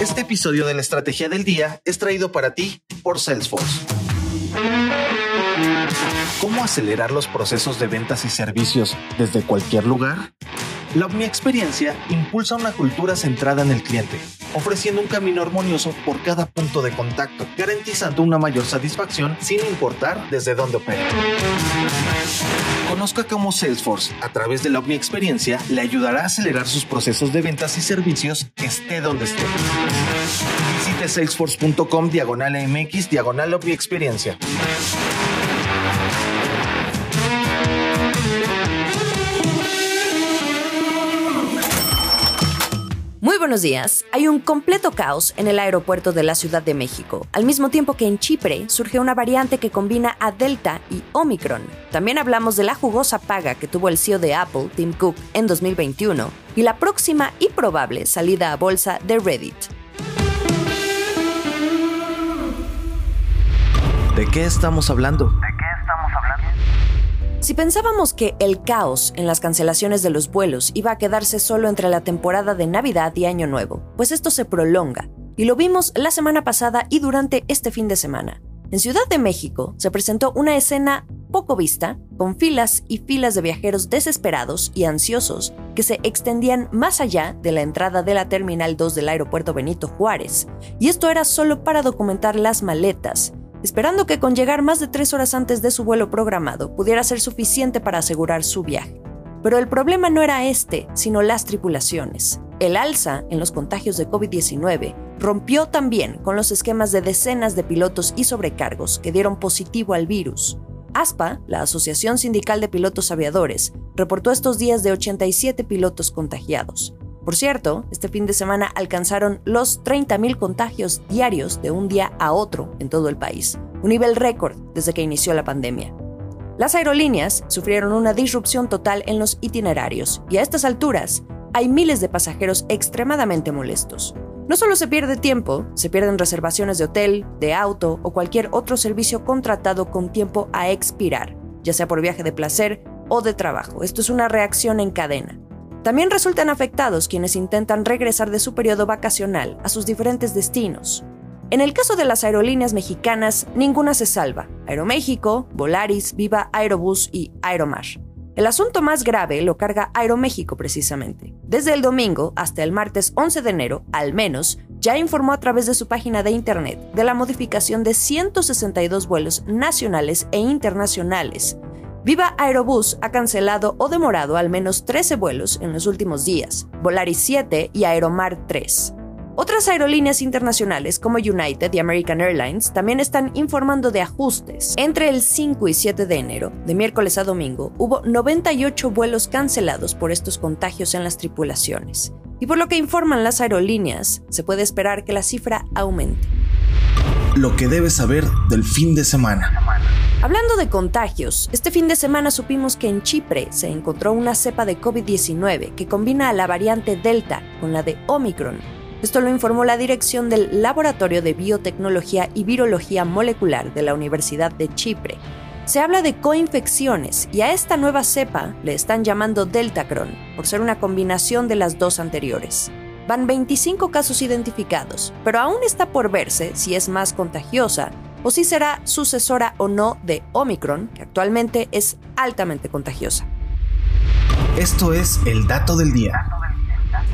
Este episodio de la Estrategia del Día es traído para ti por Salesforce. ¿Cómo acelerar los procesos de ventas y servicios desde cualquier lugar? La Omni Experiencia impulsa una cultura centrada en el cliente, ofreciendo un camino armonioso por cada punto de contacto, garantizando una mayor satisfacción sin importar desde dónde opera. Conozca cómo Salesforce, a través de la Omni Experiencia, le ayudará a acelerar sus procesos de ventas y servicios esté donde esté. Visite salesforce.com diagonal MX diagonal Omni Experiencia. Buenos días. Hay un completo caos en el aeropuerto de la Ciudad de México, al mismo tiempo que en Chipre surge una variante que combina a Delta y Omicron. También hablamos de la jugosa paga que tuvo el CEO de Apple, Tim Cook, en 2021 y la próxima y probable salida a bolsa de Reddit. ¿De qué estamos hablando? Si pensábamos que el caos en las cancelaciones de los vuelos iba a quedarse solo entre la temporada de Navidad y Año Nuevo, pues esto se prolonga, y lo vimos la semana pasada y durante este fin de semana. En Ciudad de México se presentó una escena poco vista, con filas y filas de viajeros desesperados y ansiosos que se extendían más allá de la entrada de la Terminal 2 del aeropuerto Benito Juárez. Y esto era solo para documentar las maletas, esperando que con llegar más de tres horas antes de su vuelo programado pudiera ser suficiente para asegurar su viaje. Pero el problema no era este, sino las tripulaciones. El alza en los contagios de COVID-19 rompió también con los esquemas de decenas de pilotos y sobrecargos que dieron positivo al virus. ASPA, la Asociación Sindical de Pilotos Aviadores, reportó estos días de 87 pilotos contagiados, por cierto, este fin de semana alcanzaron los 30.000 contagios diarios de un día a otro en todo el país, un nivel récord desde que inició la pandemia. Las aerolíneas sufrieron una disrupción total en los itinerarios y a estas alturas hay miles de pasajeros extremadamente molestos. No solo se pierde tiempo, se pierden reservaciones de hotel, de auto o cualquier otro servicio contratado con tiempo a expirar, ya sea por viaje de placer o de trabajo. Esto es una reacción en cadena. También resultan afectados quienes intentan regresar de su periodo vacacional a sus diferentes destinos. En el caso de las aerolíneas mexicanas, ninguna se salva. Aeroméxico, Volaris, Viva Aerobús y Aeromar. El asunto más grave lo carga Aeroméxico precisamente. Desde el domingo hasta el martes 11 de enero, al menos, ya informó a través de su página de internet de la modificación de 162 vuelos nacionales e internacionales, Viva Aerobús ha cancelado o demorado al menos 13 vuelos en los últimos días, Volaris 7 y Aeromar 3. Otras aerolíneas internacionales como United y American Airlines también están informando de ajustes. Entre el 5 y 7 de enero, de miércoles a domingo, hubo 98 vuelos cancelados por estos contagios en las tripulaciones. Y por lo que informan las aerolíneas, se puede esperar que la cifra aumente. Lo que debes saber del fin de semana. Hablando de contagios, este fin de semana supimos que en Chipre se encontró una cepa de COVID-19 que combina a la variante Delta con la de Omicron. Esto lo informó la dirección del Laboratorio de Biotecnología y Virología Molecular de la Universidad de Chipre. Se habla de coinfecciones y a esta nueva cepa le están llamando Deltacron por ser una combinación de las dos anteriores. Van 25 casos identificados, pero aún está por verse si es más contagiosa o si será sucesora o no de Omicron, que actualmente es altamente contagiosa. Esto es el dato del día.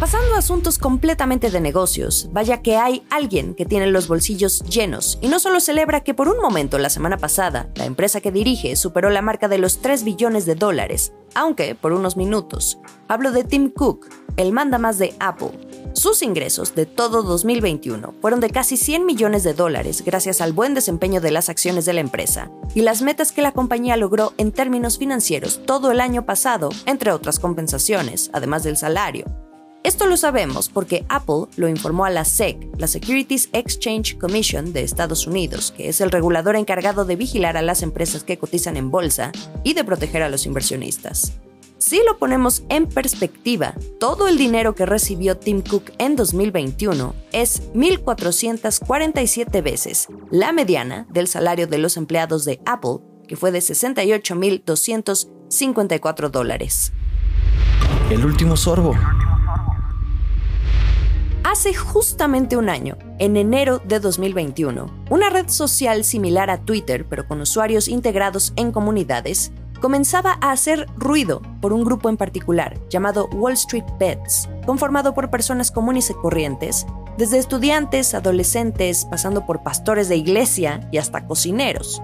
Pasando a asuntos completamente de negocios, vaya que hay alguien que tiene los bolsillos llenos y no solo celebra que por un momento la semana pasada la empresa que dirige superó la marca de los 3 billones de dólares, aunque por unos minutos. Hablo de Tim Cook, el manda más de Apple, sus ingresos de todo 2021 fueron de casi 100 millones de dólares gracias al buen desempeño de las acciones de la empresa y las metas que la compañía logró en términos financieros todo el año pasado, entre otras compensaciones, además del salario. Esto lo sabemos porque Apple lo informó a la SEC, la Securities Exchange Commission de Estados Unidos, que es el regulador encargado de vigilar a las empresas que cotizan en bolsa y de proteger a los inversionistas. Si lo ponemos en perspectiva, todo el dinero que recibió Tim Cook en 2021 es 1.447 veces la mediana del salario de los empleados de Apple, que fue de 68.254 dólares. El último sorbo. Hace justamente un año, en enero de 2021, una red social similar a Twitter, pero con usuarios integrados en comunidades, comenzaba a hacer ruido por un grupo en particular llamado Wall Street Bets, conformado por personas comunes y corrientes, desde estudiantes, adolescentes, pasando por pastores de iglesia y hasta cocineros.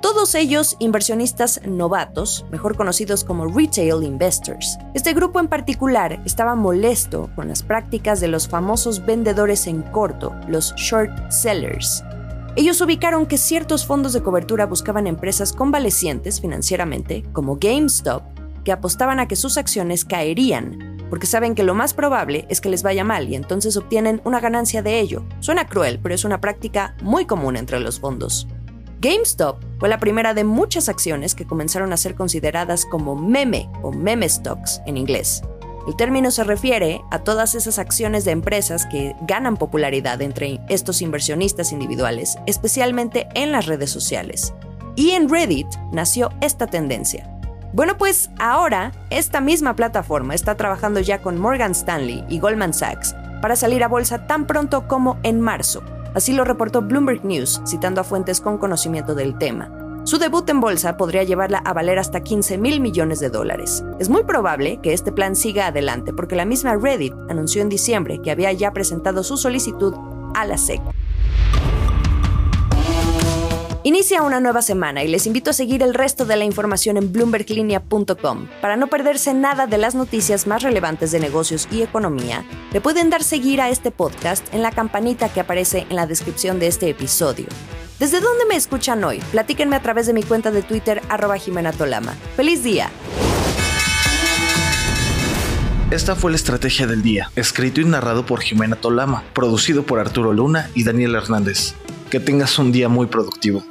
Todos ellos inversionistas novatos, mejor conocidos como retail investors. Este grupo en particular estaba molesto con las prácticas de los famosos vendedores en corto, los short sellers. Ellos ubicaron que ciertos fondos de cobertura buscaban empresas convalecientes financieramente, como GameStop, que apostaban a que sus acciones caerían, porque saben que lo más probable es que les vaya mal y entonces obtienen una ganancia de ello. Suena cruel, pero es una práctica muy común entre los fondos. GameStop fue la primera de muchas acciones que comenzaron a ser consideradas como meme o meme stocks en inglés. El término se refiere a todas esas acciones de empresas que ganan popularidad entre estos inversionistas individuales, especialmente en las redes sociales. Y en Reddit nació esta tendencia. Bueno, pues ahora esta misma plataforma está trabajando ya con Morgan Stanley y Goldman Sachs para salir a bolsa tan pronto como en marzo, Así lo reportó Bloomberg News, citando a fuentes con conocimiento del tema. Su debut en bolsa podría llevarla a valer hasta 15 mil millones de dólares. Es muy probable que este plan siga adelante porque la misma Reddit anunció en diciembre que había ya presentado su solicitud a la SEC. Inicia una nueva semana y les invito a seguir el resto de la información en bloomberglinea.com. Para no perderse nada de las noticias más relevantes de negocios y economía, le pueden dar seguir a este podcast en la campanita que aparece en la descripción de este episodio. ¿Desde dónde me escuchan hoy? Platíquenme a través de mi cuenta de Twitter, arroba Jimena Tolama. ¡Feliz día! Esta fue la estrategia del día, escrito y narrado por Jimena Tolama, producido por Arturo Luna y Daniel Hernández. Que tengas un día muy productivo.